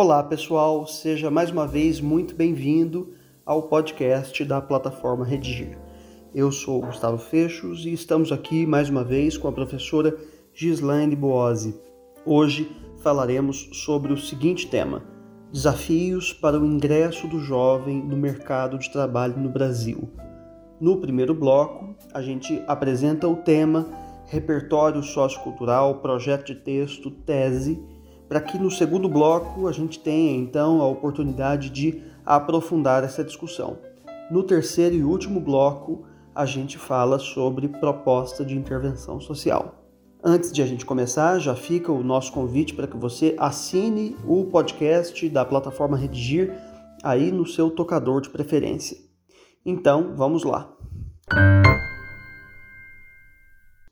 Olá, pessoal, seja mais uma vez muito bem-vindo ao podcast da plataforma Redigir. Eu sou Gustavo Fechos e estamos aqui mais uma vez com a professora Gislaine Boazzi. Hoje falaremos sobre o seguinte tema: Desafios para o ingresso do jovem no mercado de trabalho no Brasil. No primeiro bloco, a gente apresenta o tema Repertório Sociocultural, Projeto de Texto, Tese para que no segundo bloco a gente tenha então a oportunidade de aprofundar essa discussão. No terceiro e último bloco, a gente fala sobre proposta de intervenção social. Antes de a gente começar, já fica o nosso convite para que você assine o podcast da plataforma Redigir aí no seu tocador de preferência. Então, vamos lá.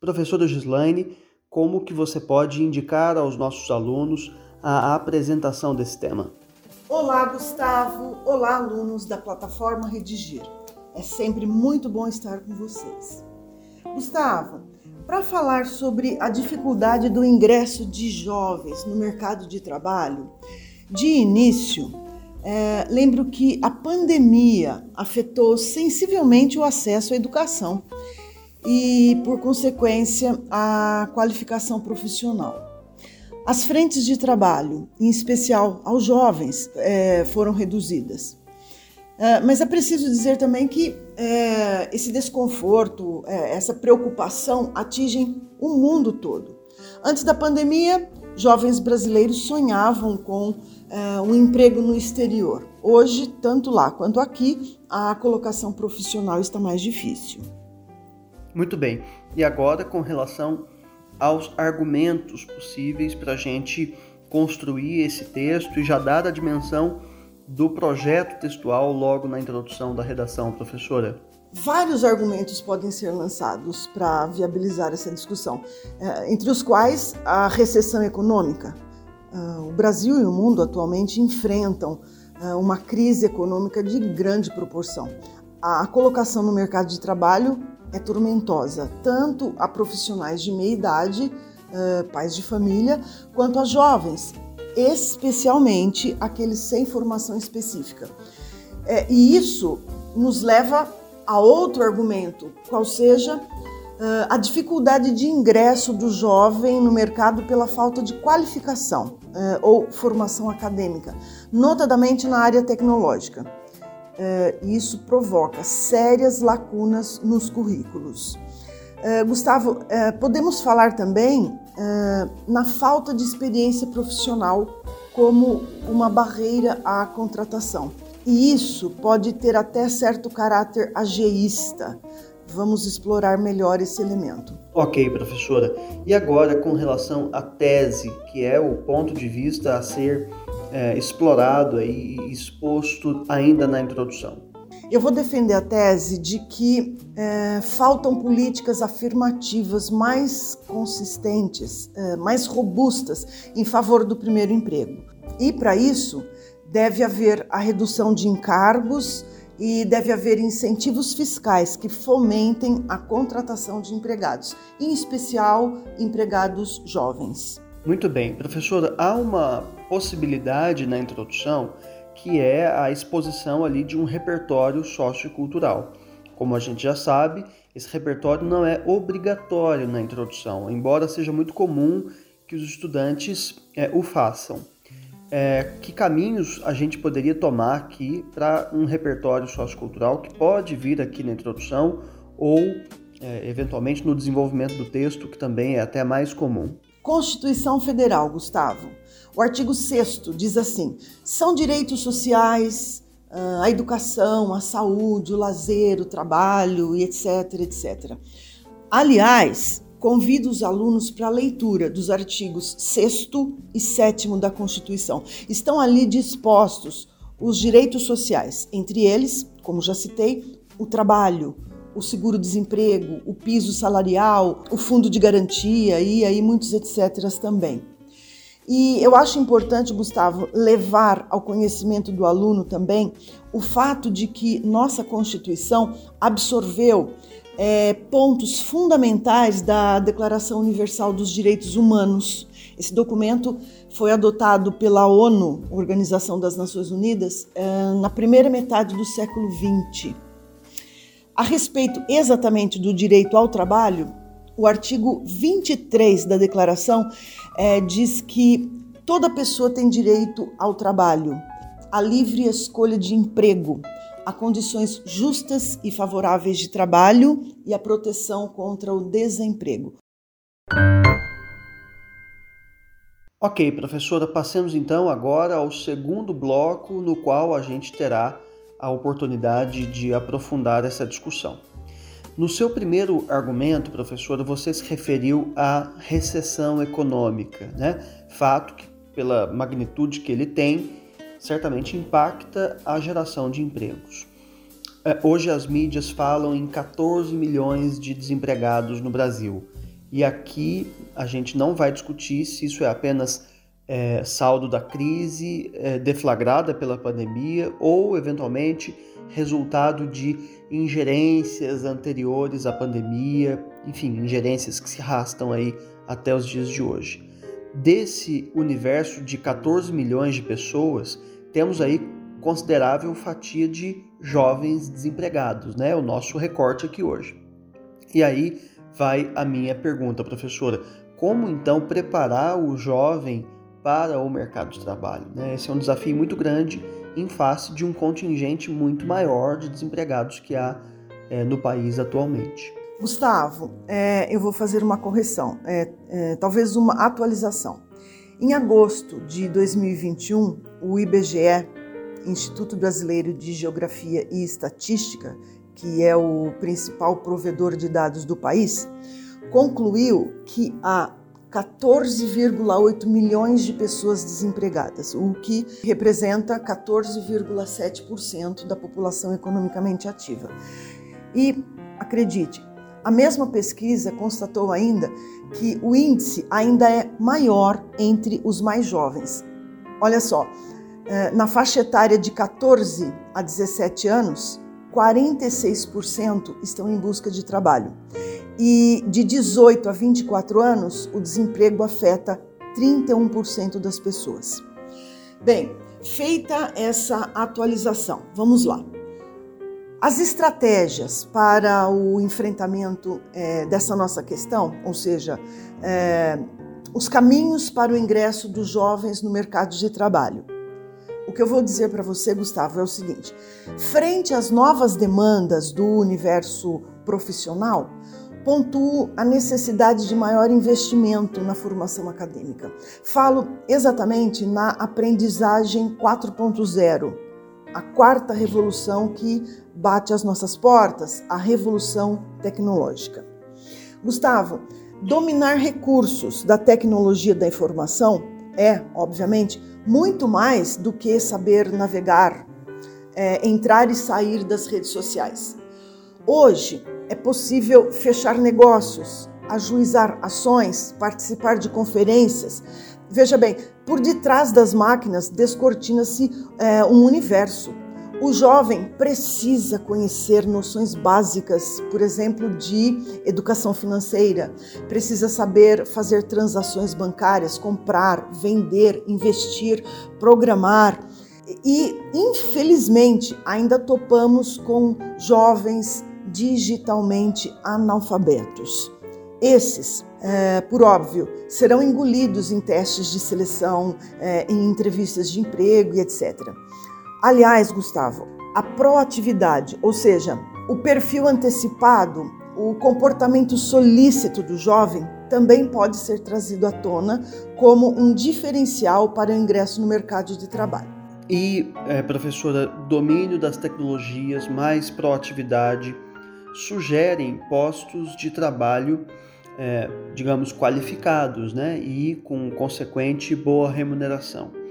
Professora Gislaine, como que você pode indicar aos nossos alunos a apresentação desse tema. Olá, Gustavo. Olá, alunos da plataforma Redigir. É sempre muito bom estar com vocês. Gustavo, para falar sobre a dificuldade do ingresso de jovens no mercado de trabalho, de início, é, lembro que a pandemia afetou sensivelmente o acesso à educação e, por consequência, a qualificação profissional. As frentes de trabalho, em especial aos jovens, é, foram reduzidas. É, mas é preciso dizer também que é, esse desconforto, essa preocupação atingem o mundo todo. Antes da pandemia, jovens brasileiros sonhavam com um emprego no exterior. Hoje, tanto lá quanto aqui, a colocação profissional está mais difícil. Muito bem. E agora, com relação aos argumentos possíveis para a gente construir esse texto e já dar a dimensão do projeto textual logo na introdução da redação, professora? Vários argumentos podem ser lançados para viabilizar essa discussão, é, entre os quais a recessão econômica. Ah, o Brasil e o mundo atualmente enfrentam ah, uma crise econômica de grande proporção. A colocação no mercado de trabalho é tormentosa, tanto a profissionais de meia idade, uh, pais de família, quanto a jovens, especialmente aqueles sem formação específica. É, e isso nos leva a outro argumento, qual seja uh, a dificuldade de ingresso do jovem no mercado pela falta de qualificação uh, ou formação acadêmica, notadamente na área tecnológica isso provoca sérias lacunas nos currículos. Gustavo, podemos falar também na falta de experiência profissional como uma barreira à contratação. E isso pode ter até certo caráter ageísta. Vamos explorar melhor esse elemento. Ok, professora. E agora, com relação à tese, que é o ponto de vista a ser é, explorado e exposto ainda na introdução. Eu vou defender a tese de que é, faltam políticas afirmativas mais consistentes, é, mais robustas em favor do primeiro emprego. E para isso deve haver a redução de encargos e deve haver incentivos fiscais que fomentem a contratação de empregados, em especial empregados jovens. Muito bem, professora, há uma possibilidade na introdução que é a exposição ali de um repertório sociocultural. Como a gente já sabe, esse repertório não é obrigatório na introdução, embora seja muito comum que os estudantes é, o façam. É, que caminhos a gente poderia tomar aqui para um repertório sociocultural que pode vir aqui na introdução ou é, eventualmente no desenvolvimento do texto, que também é até mais comum? Constituição Federal, Gustavo. O artigo 6 diz assim: são direitos sociais ah, a educação, a saúde, o lazer, o trabalho etc, etc. Aliás, convido os alunos para a leitura dos artigos 6 e 7 da Constituição. Estão ali dispostos os direitos sociais, entre eles, como já citei, o trabalho, o seguro-desemprego, o piso salarial, o fundo de garantia e aí muitos etc. também. E eu acho importante, Gustavo, levar ao conhecimento do aluno também o fato de que nossa Constituição absorveu é, pontos fundamentais da Declaração Universal dos Direitos Humanos. Esse documento foi adotado pela ONU, Organização das Nações Unidas, é, na primeira metade do século XX. A respeito exatamente do direito ao trabalho, o artigo 23 da Declaração é, diz que toda pessoa tem direito ao trabalho, à livre escolha de emprego, a condições justas e favoráveis de trabalho e a proteção contra o desemprego. Ok, professora, passemos então agora ao segundo bloco, no qual a gente terá a oportunidade de aprofundar essa discussão. No seu primeiro argumento, professora, você se referiu à recessão econômica, né? Fato que, pela magnitude que ele tem, certamente impacta a geração de empregos. É, hoje as mídias falam em 14 milhões de desempregados no Brasil. E aqui a gente não vai discutir se isso é apenas é, saldo da crise é, deflagrada pela pandemia ou, eventualmente, resultado de ingerências anteriores à pandemia, enfim, ingerências que se arrastam aí até os dias de hoje. Desse universo de 14 milhões de pessoas, temos aí considerável fatia de jovens desempregados, né? O nosso recorte aqui hoje. E aí vai a minha pergunta, professora: como então preparar o jovem para o mercado de trabalho? Né? Esse é um desafio muito grande em face de um contingente muito maior de desempregados que há é, no país atualmente. Gustavo, é, eu vou fazer uma correção, é, é talvez uma atualização. Em agosto de 2021, o IBGE, Instituto Brasileiro de Geografia e Estatística, que é o principal provedor de dados do país, concluiu que há 14,8 milhões de pessoas desempregadas, o que representa 14,7% da população economicamente ativa. E acredite, a mesma pesquisa constatou ainda que o índice ainda é maior entre os mais jovens. Olha só, é, na faixa etária de 14 a 17 anos, 46% estão em busca de trabalho. E de 18 a 24 anos, o desemprego afeta 31% das pessoas. Bem, feita essa atualização, vamos lá. As estratégias para o enfrentamento é, dessa nossa questão, ou seja, é, os caminhos para o ingresso dos jovens no mercado de trabalho. O que eu vou dizer para você, Gustavo, é o seguinte: frente às novas demandas do universo profissional, pontuo a necessidade de maior investimento na formação acadêmica. Falo exatamente na aprendizagem 4.0, a quarta revolução que bate às nossas portas, a revolução tecnológica. Gustavo, dominar recursos da tecnologia da informação é, obviamente, muito mais do que saber navegar, é, entrar e sair das redes sociais. Hoje é possível fechar negócios, ajuizar ações, participar de conferências, Veja bem, por detrás das máquinas descortina-se é, um universo. O jovem precisa conhecer noções básicas, por exemplo, de educação financeira, precisa saber fazer transações bancárias, comprar, vender, investir, programar. E, infelizmente, ainda topamos com jovens digitalmente analfabetos. Esses, é, por óbvio, serão engolidos em testes de seleção, é, em entrevistas de emprego e etc. Aliás, Gustavo, a proatividade, ou seja, o perfil antecipado, o comportamento solícito do jovem, também pode ser trazido à tona como um diferencial para o ingresso no mercado de trabalho. E, é, professora, domínio das tecnologias, mais proatividade, sugerem postos de trabalho é, digamos, qualificados né? e com consequente boa remuneração.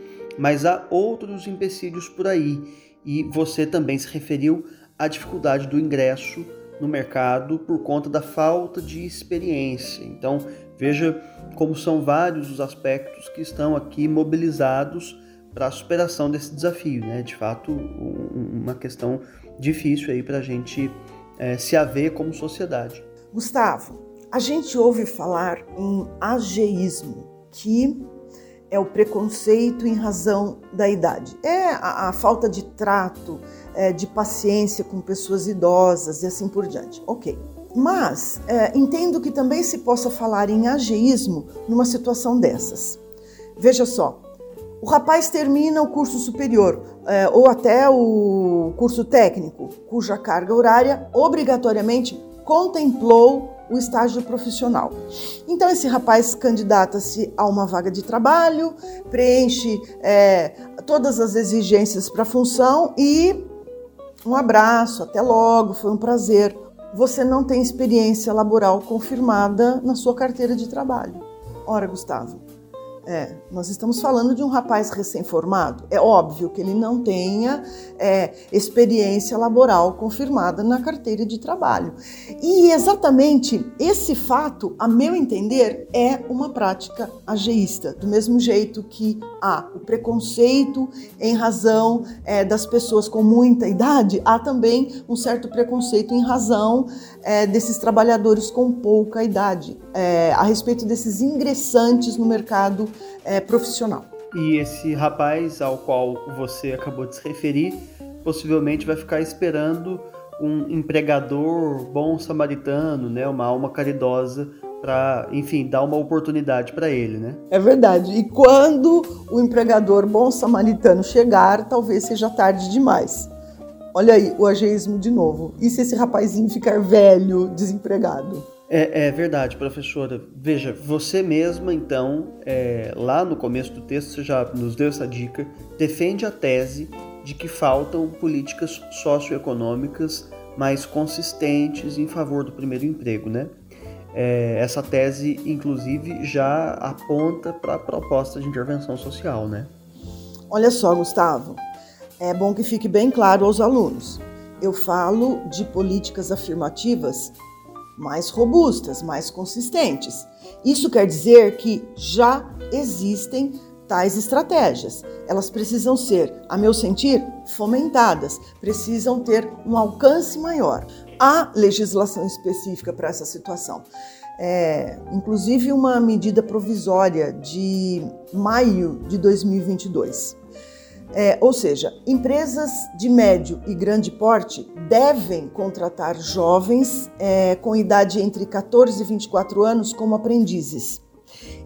Mas há outros empecilhos por aí, e você também se referiu à dificuldade do ingresso no mercado por conta da falta de experiência. Então, veja como são vários os aspectos que estão aqui mobilizados para a superação desse desafio, né? De fato, um, uma questão difícil aí para a gente é, se haver como sociedade. Gustavo, a gente ouve falar em ageísmo, que é o preconceito em razão da idade. É a, a falta de trato, é, de paciência com pessoas idosas e assim por diante. Ok. Mas é, entendo que também se possa falar em ageísmo numa situação dessas. Veja só, o rapaz termina o curso superior é, ou até o curso técnico, cuja carga horária obrigatoriamente contemplou o estágio profissional. Então, esse rapaz candidata-se a uma vaga de trabalho, preenche é, todas as exigências para a função e um abraço, até logo, foi um prazer. Você não tem experiência laboral confirmada na sua carteira de trabalho. Ora, Gustavo, é, nós estamos falando de um rapaz recém-formado. É óbvio que ele não tenha é, experiência laboral confirmada na carteira de trabalho. E exatamente esse fato, a meu entender, é uma prática ageísta. Do mesmo jeito que há o preconceito em razão é, das pessoas com muita idade, há também um certo preconceito em razão é, desses trabalhadores com pouca idade, é, a respeito desses ingressantes no mercado é, profissional. E esse rapaz ao qual você acabou de se referir, possivelmente vai ficar esperando um empregador bom samaritano, né, uma alma caridosa para, enfim, dar uma oportunidade para ele, né? É verdade. E quando o empregador bom samaritano chegar, talvez seja tarde demais. Olha aí o ageísmo de novo. E se esse rapazinho ficar velho, desempregado? É, é, verdade, professora. Veja, você mesma, então, é, lá no começo do texto, você já nos deu essa dica, defende a tese de que faltam políticas socioeconômicas mais consistentes em favor do primeiro emprego, né? É, essa tese, inclusive, já aponta para a proposta de intervenção social, né? Olha só, Gustavo, é bom que fique bem claro aos alunos. Eu falo de políticas afirmativas mais robustas, mais consistentes. Isso quer dizer que já existem tais estratégias. Elas precisam ser, a meu sentir, fomentadas, precisam ter um alcance maior. Há legislação específica para essa situação. É, inclusive uma medida provisória de maio de 2022. É, ou seja, empresas de médio e grande porte devem contratar jovens é, com idade entre 14 e 24 anos como aprendizes.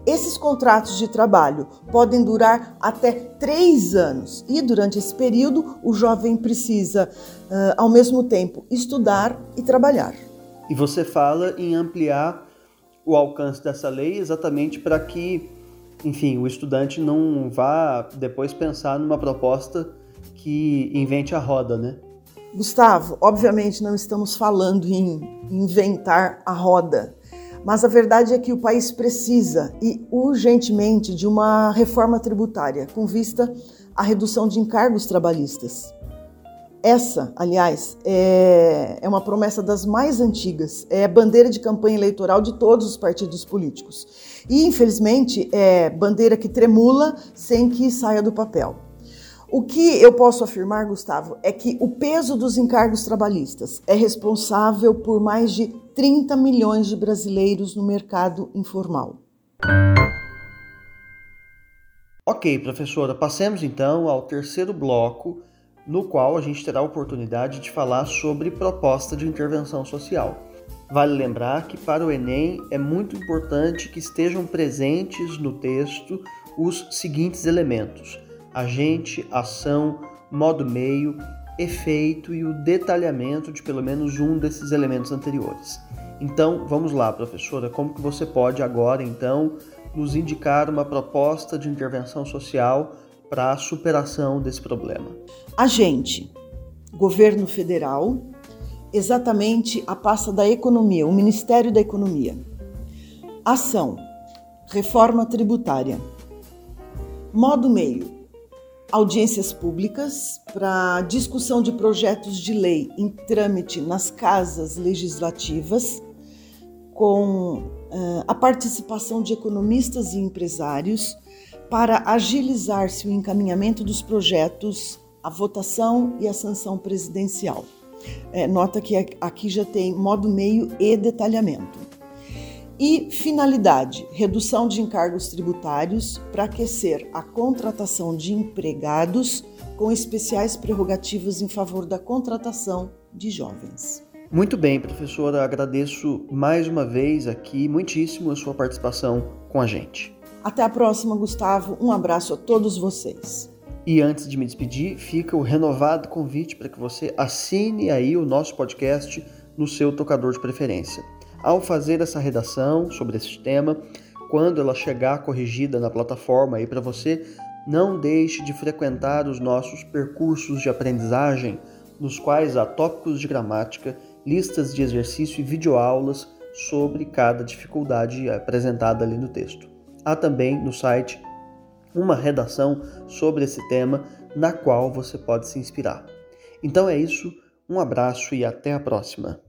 Esses contratos de trabalho podem durar até três anos e, durante esse período, o jovem precisa, uh, ao mesmo tempo, estudar e trabalhar. E você fala em ampliar o alcance dessa lei exatamente para que enfim, o estudante não vá depois pensar numa proposta que invente a roda, né? Gustavo, obviamente não estamos falando em inventar a roda, mas a verdade é que o país precisa e urgentemente de uma reforma tributária com vista à redução de encargos trabalhistas. Essa, aliás, é, é uma promessa das mais antigas, é bandeira de campanha eleitoral de todos os partidos políticos. E, infelizmente, é bandeira que tremula sem que saia do papel. O que eu posso afirmar, Gustavo, é que o peso dos encargos trabalhistas é responsável por mais de 30 milhões de brasileiros no mercado informal. Ok, professora, passemos então ao terceiro bloco no qual a gente terá a oportunidade de falar sobre proposta de intervenção social. Vale lembrar que para o Enem é muito importante que estejam presentes no texto os seguintes elementos: agente, ação, modo meio, efeito e o detalhamento de pelo menos um desses elementos anteriores. Então, vamos lá, professora, como que você pode agora então nos indicar uma proposta de intervenção social para a superação desse problema? Agente, governo federal, exatamente a pasta da economia, o Ministério da Economia. Ação, reforma tributária. Modo meio, audiências públicas para discussão de projetos de lei em trâmite nas casas legislativas, com uh, a participação de economistas e empresários para agilizar-se o encaminhamento dos projetos, a votação e a sanção presidencial. É, nota que aqui já tem modo meio e detalhamento. E finalidade: redução de encargos tributários para aquecer a contratação de empregados com especiais prerrogativas em favor da contratação de jovens. Muito bem, professora, agradeço mais uma vez aqui muitíssimo a sua participação com a gente. Até a próxima, Gustavo. Um abraço a todos vocês. E antes de me despedir, fica o renovado convite para que você assine aí o nosso podcast no seu tocador de preferência. Ao fazer essa redação sobre esse tema, quando ela chegar corrigida na plataforma aí para você, não deixe de frequentar os nossos percursos de aprendizagem, nos quais há tópicos de gramática, listas de exercício e videoaulas sobre cada dificuldade apresentada ali no texto. Há também no site uma redação sobre esse tema na qual você pode se inspirar. Então é isso, um abraço e até a próxima.